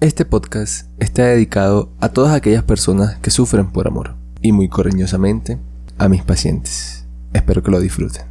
Este podcast está dedicado a todas aquellas personas que sufren por amor y muy cariñosamente a mis pacientes. Espero que lo disfruten.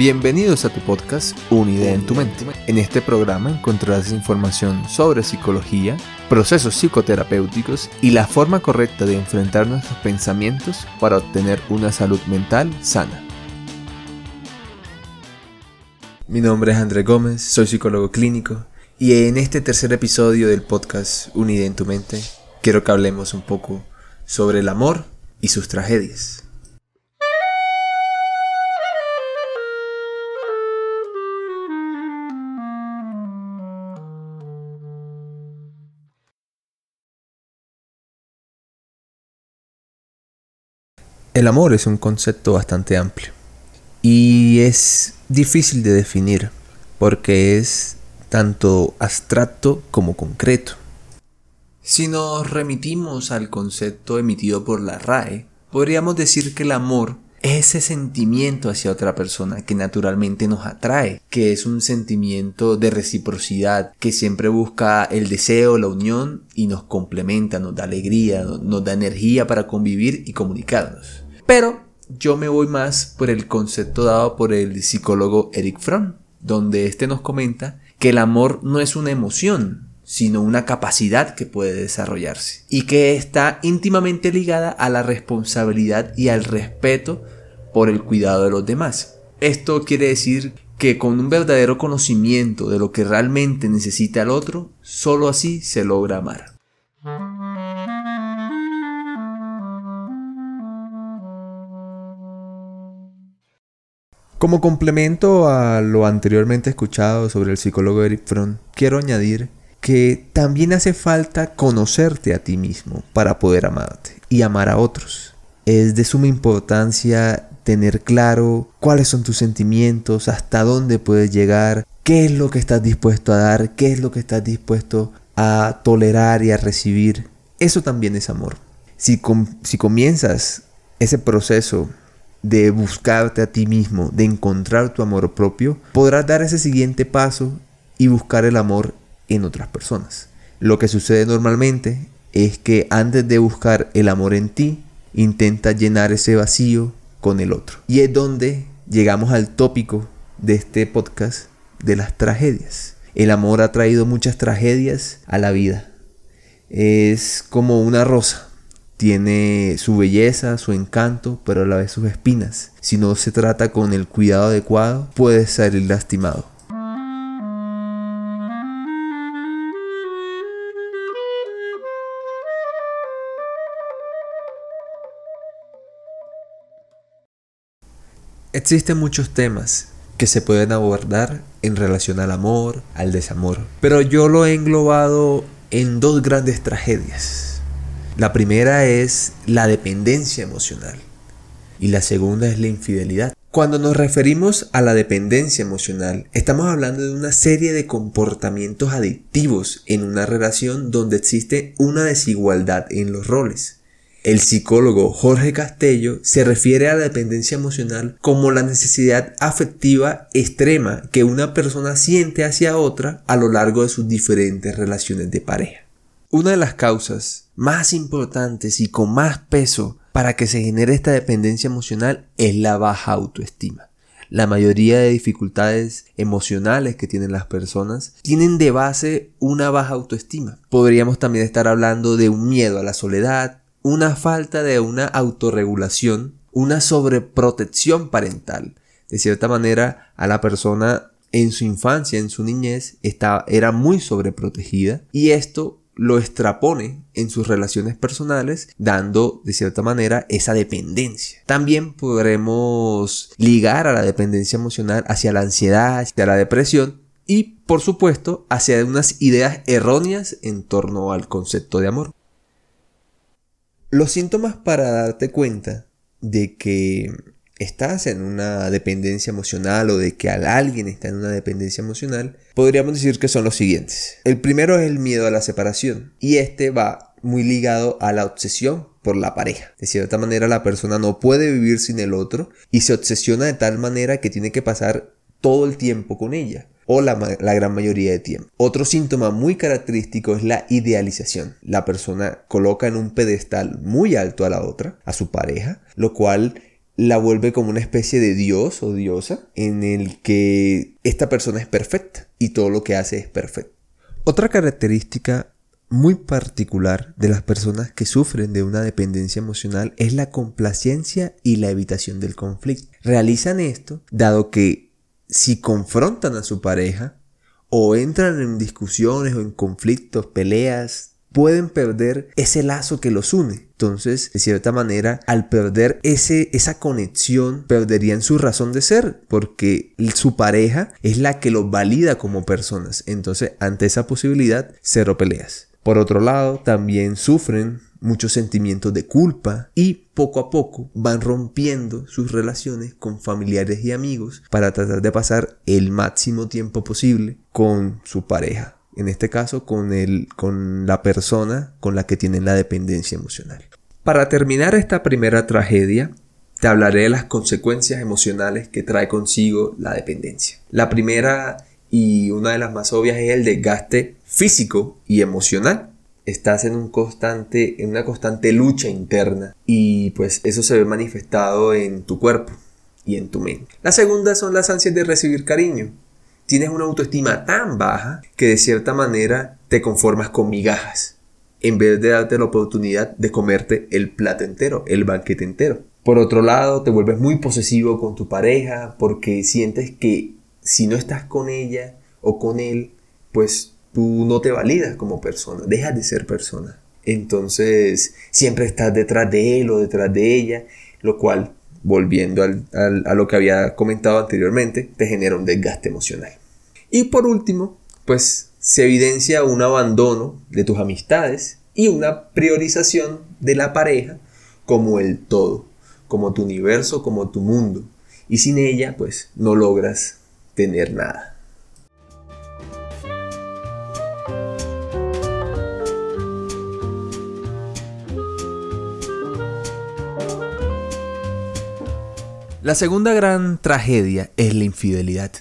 Bienvenidos a tu podcast Una idea en tu mente. En este programa encontrarás información sobre psicología, procesos psicoterapéuticos y la forma correcta de enfrentar nuestros pensamientos para obtener una salud mental sana. Mi nombre es André Gómez, soy psicólogo clínico y en este tercer episodio del podcast Una idea en tu mente quiero que hablemos un poco sobre el amor y sus tragedias. El amor es un concepto bastante amplio y es difícil de definir porque es tanto abstracto como concreto. Si nos remitimos al concepto emitido por la RAE, podríamos decir que el amor ese sentimiento hacia otra persona que naturalmente nos atrae, que es un sentimiento de reciprocidad, que siempre busca el deseo, la unión y nos complementa, nos da alegría, nos da energía para convivir y comunicarnos. Pero yo me voy más por el concepto dado por el psicólogo Eric Fromm, donde este nos comenta que el amor no es una emoción, sino una capacidad que puede desarrollarse y que está íntimamente ligada a la responsabilidad y al respeto por el cuidado de los demás. Esto quiere decir que con un verdadero conocimiento de lo que realmente necesita el otro, solo así se logra amar. Como complemento a lo anteriormente escuchado sobre el psicólogo Eric Fromm, quiero añadir que también hace falta conocerte a ti mismo para poder amarte y amar a otros. Es de suma importancia tener claro cuáles son tus sentimientos, hasta dónde puedes llegar, qué es lo que estás dispuesto a dar, qué es lo que estás dispuesto a tolerar y a recibir. Eso también es amor. Si, si comienzas ese proceso de buscarte a ti mismo, de encontrar tu amor propio, podrás dar ese siguiente paso y buscar el amor en otras personas. Lo que sucede normalmente es que antes de buscar el amor en ti, intenta llenar ese vacío con el otro. Y es donde llegamos al tópico de este podcast de las tragedias. El amor ha traído muchas tragedias a la vida. Es como una rosa tiene su belleza, su encanto, pero a la vez sus espinas. Si no se trata con el cuidado adecuado, puede salir lastimado. Existen muchos temas que se pueden abordar en relación al amor, al desamor, pero yo lo he englobado en dos grandes tragedias la primera es la dependencia emocional y la segunda es la infidelidad. Cuando nos referimos a la dependencia emocional, estamos hablando de una serie de comportamientos adictivos en una relación donde existe una desigualdad en los roles. El psicólogo Jorge Castello se refiere a la dependencia emocional como la necesidad afectiva extrema que una persona siente hacia otra a lo largo de sus diferentes relaciones de pareja. Una de las causas más importantes y con más peso para que se genere esta dependencia emocional es la baja autoestima. La mayoría de dificultades emocionales que tienen las personas tienen de base una baja autoestima. Podríamos también estar hablando de un miedo a la soledad, una falta de una autorregulación, una sobreprotección parental. De cierta manera, a la persona en su infancia, en su niñez, estaba, era muy sobreprotegida y esto lo extrapone en sus relaciones personales, dando de cierta manera esa dependencia. También podremos ligar a la dependencia emocional hacia la ansiedad, hacia la depresión y, por supuesto, hacia unas ideas erróneas en torno al concepto de amor. Los síntomas para darte cuenta de que estás en una dependencia emocional o de que alguien está en una dependencia emocional, podríamos decir que son los siguientes. El primero es el miedo a la separación y este va muy ligado a la obsesión por la pareja. De cierta manera la persona no puede vivir sin el otro y se obsesiona de tal manera que tiene que pasar todo el tiempo con ella o la, gran mayoría de tiempo. Otro síntoma muy característico es la idealización. La persona coloca en un pedestal muy alto a la otra, a su pareja, lo cual la vuelve como una especie de dios o diosa en el que esta persona es perfecta y todo lo que hace es perfecto. Otra característica muy particular de las personas que sufren de una dependencia emocional es la complacencia y la evitación del conflicto. Realizan esto dado que si confrontan a su pareja o entran en discusiones o en conflictos, peleas, pueden perder ese lazo que los une. Entonces, de cierta manera, al perder ese, esa conexión, perderían su razón de ser, porque su pareja es la que los valida como personas. Entonces, ante esa posibilidad, cero peleas. Por otro lado, también sufren muchos sentimientos de culpa y poco a poco van rompiendo sus relaciones con familiares y amigos para tratar de pasar el máximo tiempo posible con su pareja. En este caso, con, el, con la persona con la que tienen la dependencia emocional. Para terminar esta primera tragedia, te hablaré de las consecuencias emocionales que trae consigo la dependencia. La primera y una de las más obvias es el desgaste físico y emocional estás en un constante, en una constante lucha interna y pues eso se ve manifestado en tu cuerpo y en tu mente. La segunda son las ansias de recibir cariño. Tienes una autoestima tan baja que de cierta manera te conformas con migajas en vez de darte la oportunidad de comerte el plato entero, el banquete entero. Por otro lado, te vuelves muy posesivo con tu pareja porque sientes que si no estás con ella o con él, pues tú no te validas como persona, dejas de ser persona. Entonces siempre estás detrás de él o detrás de ella, lo cual, volviendo a lo que había comentado anteriormente, te genera un desgaste emocional. Y por último, pues se evidencia un abandono de tus amistades y una priorización de la pareja como el todo, como tu universo, como tu mundo. Y sin ella, pues no logras tener nada. La segunda gran tragedia es la infidelidad,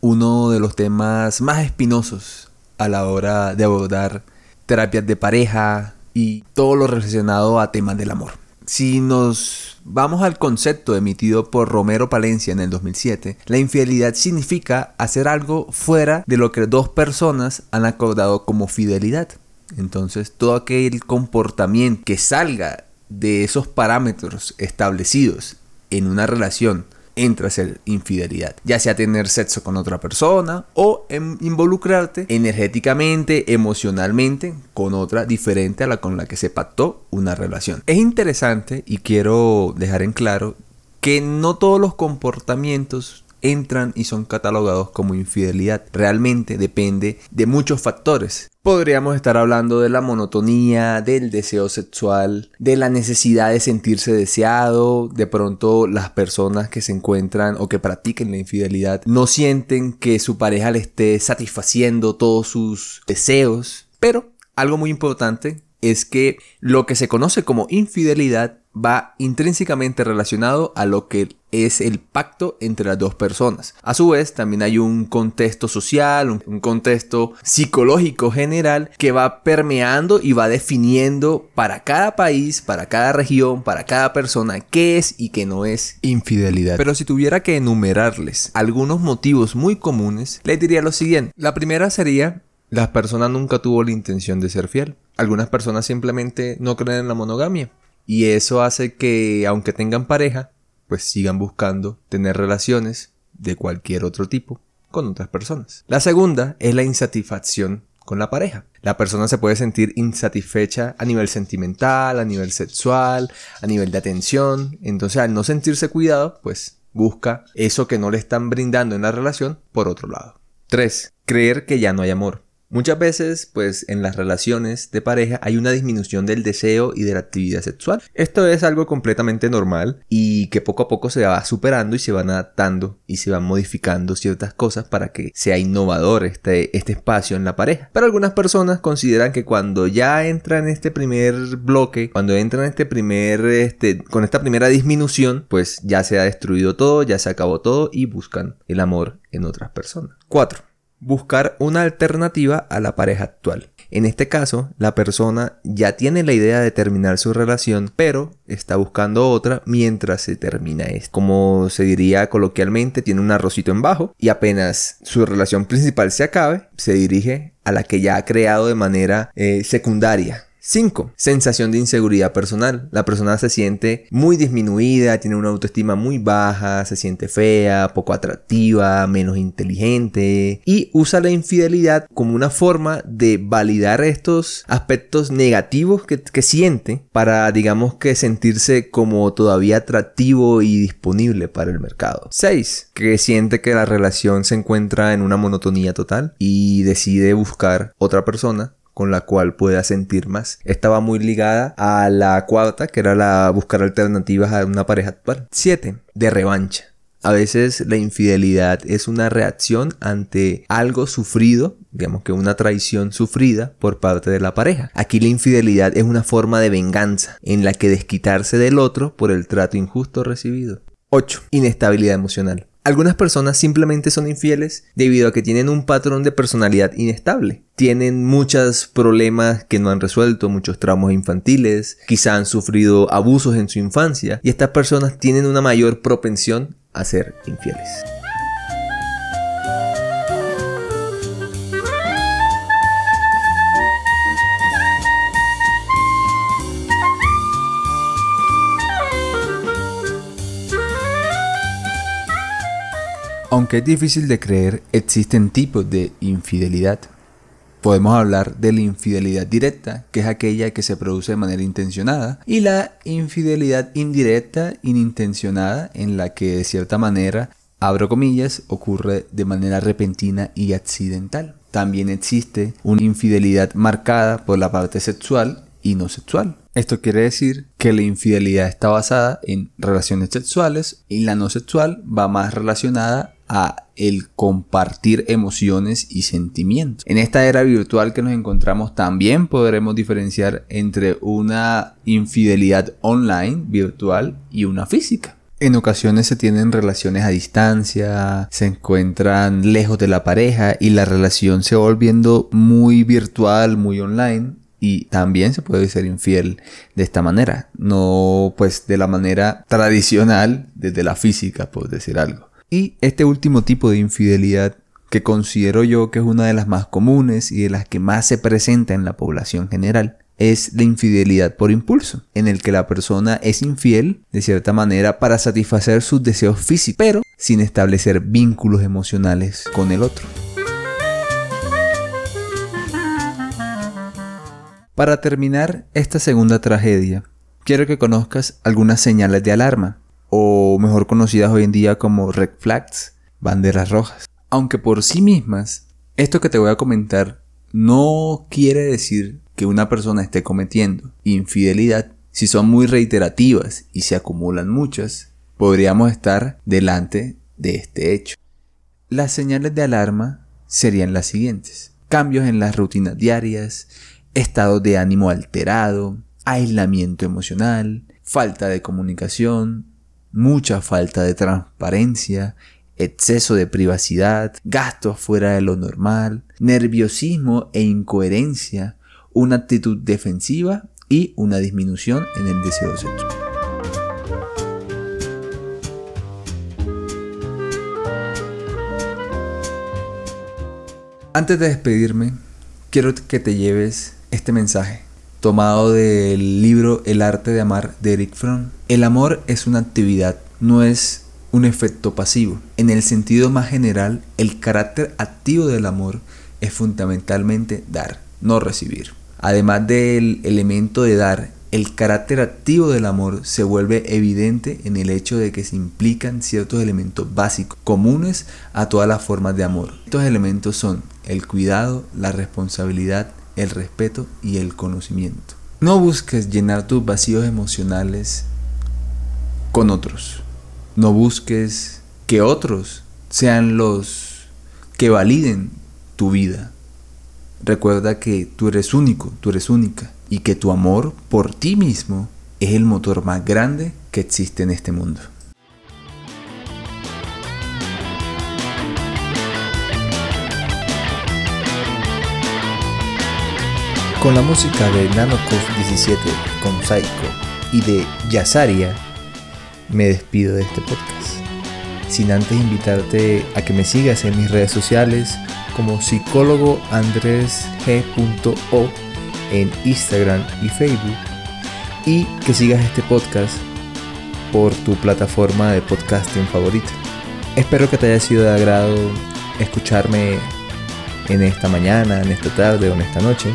uno de los temas más espinosos a la hora de abordar terapias de pareja y todo lo relacionado a temas del amor. Si nos vamos al concepto emitido por Romero Palencia en el 2007, la infidelidad significa hacer algo fuera de lo que dos personas han acordado como fidelidad. Entonces, todo aquel comportamiento que salga de esos parámetros establecidos en una relación entra a ser infidelidad, ya sea tener sexo con otra persona o involucrarte energéticamente, emocionalmente con otra diferente a la con la que se pactó una relación. Es interesante y quiero dejar en claro que no todos los comportamientos entran y son catalogados como infidelidad. Realmente depende de muchos factores. Podríamos estar hablando de la monotonía, del deseo sexual, de la necesidad de sentirse deseado. De pronto las personas que se encuentran o que practiquen la infidelidad no sienten que su pareja le esté satisfaciendo todos sus deseos. Pero algo muy importante es que lo que se conoce como infidelidad va intrínsecamente relacionado a lo que es el pacto entre las dos personas. A su vez, también hay un contexto social, un, contexto psicológico general que va permeando y va definiendo para cada país, para cada región, para cada persona qué es y qué no es infidelidad. Pero si tuviera que enumerarles algunos motivos muy comunes, les diría lo siguiente. La primera sería la persona nunca tuvo la intención de ser fiel. Algunas personas simplemente no creen en la monogamia. Y eso hace que, aunque tengan pareja, pues sigan buscando tener relaciones de cualquier otro tipo con otras personas. La segunda es la insatisfacción con la pareja. La persona se puede sentir insatisfecha a nivel sentimental, a nivel sexual, a nivel de atención. Entonces, al no sentirse cuidado, pues busca eso que no le están brindando en la relación por otro lado. 3. Creer que ya no hay amor. Muchas veces, pues en las relaciones de pareja hay una disminución del deseo y de la actividad sexual. Esto es algo completamente normal y que poco a poco se va superando y se van adaptando y se van modificando ciertas cosas para que sea innovador este, este espacio en la pareja. Pero algunas personas consideran que cuando ya entra en este primer bloque, cuando entra en este primer, este, con esta primera disminución, pues ya se ha destruido todo, ya se acabó todo y buscan el amor en otras personas. 4 buscar una alternativa a la pareja actual. En este caso, la persona ya tiene la idea de terminar su relación, pero está buscando otra mientras se termina esta. Como se diría coloquialmente, tiene un arrocito en bajo y apenas su relación principal se acabe, se dirige a la que ya ha creado de manera eh, secundaria 5. Sensación de inseguridad personal. La persona se siente muy disminuida, tiene una autoestima muy baja, se siente fea, poco atractiva, menos inteligente y usa la infidelidad como una forma de validar estos aspectos negativos que, que siente para, digamos que, sentirse como todavía atractivo y disponible para el mercado. 6. Que siente que la relación se encuentra en una monotonía total y decide buscar otra persona con la cual pueda sentir más. Estaba muy ligada a la cuarta, que era la buscar alternativas a una pareja actual. 7. De revancha. A veces la infidelidad es una reacción ante algo sufrido, digamos que una traición sufrida por parte de la pareja. Aquí la infidelidad es una forma de venganza en la que desquitarse del otro por el trato injusto recibido. 8. Inestabilidad emocional. Algunas personas simplemente son infieles debido a que tienen un patrón de personalidad inestable. Tienen muchos problemas que no han resuelto, muchos traumas infantiles, quizá han sufrido abusos en su infancia y estas personas tienen una mayor propensión a ser infieles. Aunque es difícil de creer, existen tipos de infidelidad. Podemos hablar de la infidelidad directa, que es aquella que se produce de manera intencionada, y la infidelidad indirecta, inintencionada, en la que de cierta manera, abro comillas, ocurre de manera repentina y accidental. También existe una infidelidad marcada por la parte sexual y no sexual. Esto quiere decir que la infidelidad está basada en relaciones sexuales y la no sexual va más relacionada a el compartir emociones y sentimientos. En esta era virtual que nos encontramos también podremos diferenciar entre una infidelidad online virtual y una física. En ocasiones se tienen relaciones a distancia, se encuentran lejos de la pareja y la relación se va volviendo muy virtual, muy online y también se puede ser infiel de esta manera, no pues de la manera tradicional desde la física, por decir algo. Y este último tipo de infidelidad, que considero yo que es una de las más comunes y de las que más se presenta en la población general, es la infidelidad por impulso, en el que la persona es infiel de cierta manera para satisfacer sus deseos físicos, pero sin establecer vínculos emocionales con el otro. Para terminar esta segunda tragedia, quiero que conozcas algunas señales de alarma o mejor conocidas hoy en día como red flags, banderas rojas. Aunque por sí mismas, esto que te voy a comentar no quiere decir que una persona esté cometiendo infidelidad. Si son muy reiterativas y se acumulan muchas, podríamos estar delante de este hecho. Las señales de alarma serían las siguientes. Cambios en las rutinas diarias, estado de ánimo alterado, aislamiento emocional, falta de comunicación, mucha falta de transparencia, exceso de privacidad, gastos fuera de lo normal, nerviosismo e incoherencia, una actitud defensiva y una disminución en el deseo sexual. Antes de despedirme, quiero que te lleves este mensaje tomado del libro El arte de amar de Eric Fromm. El amor es una actividad, no es un efecto pasivo. En el sentido más general, el carácter activo del amor es fundamentalmente dar, no recibir. Además del elemento de dar El carácter activo del amor se vuelve evidente en el hecho de que se implican ciertos elementos básicos comunes a todas las formas de amor. Estos elementos son el cuidado, la responsabilidad, el respeto y el conocimiento. No busques llenar tus vacíos emocionales con otros. No busques que otros sean los que validen tu vida. Recuerda que tú eres único, tú eres única y que tu amor por ti mismo es el motor más grande que existe en este mundo. Con la música de Nanokov 17 con Psycho y de Yasaria, me despido de este podcast. Sin antes invitarte a que me sigas en mis redes sociales como psicólogo Andrés G.O en Instagram y Facebook y que sigas este podcast por tu plataforma de podcasting favorita. Espero que te haya sido de agrado escucharme en esta mañana, en esta tarde o en esta noche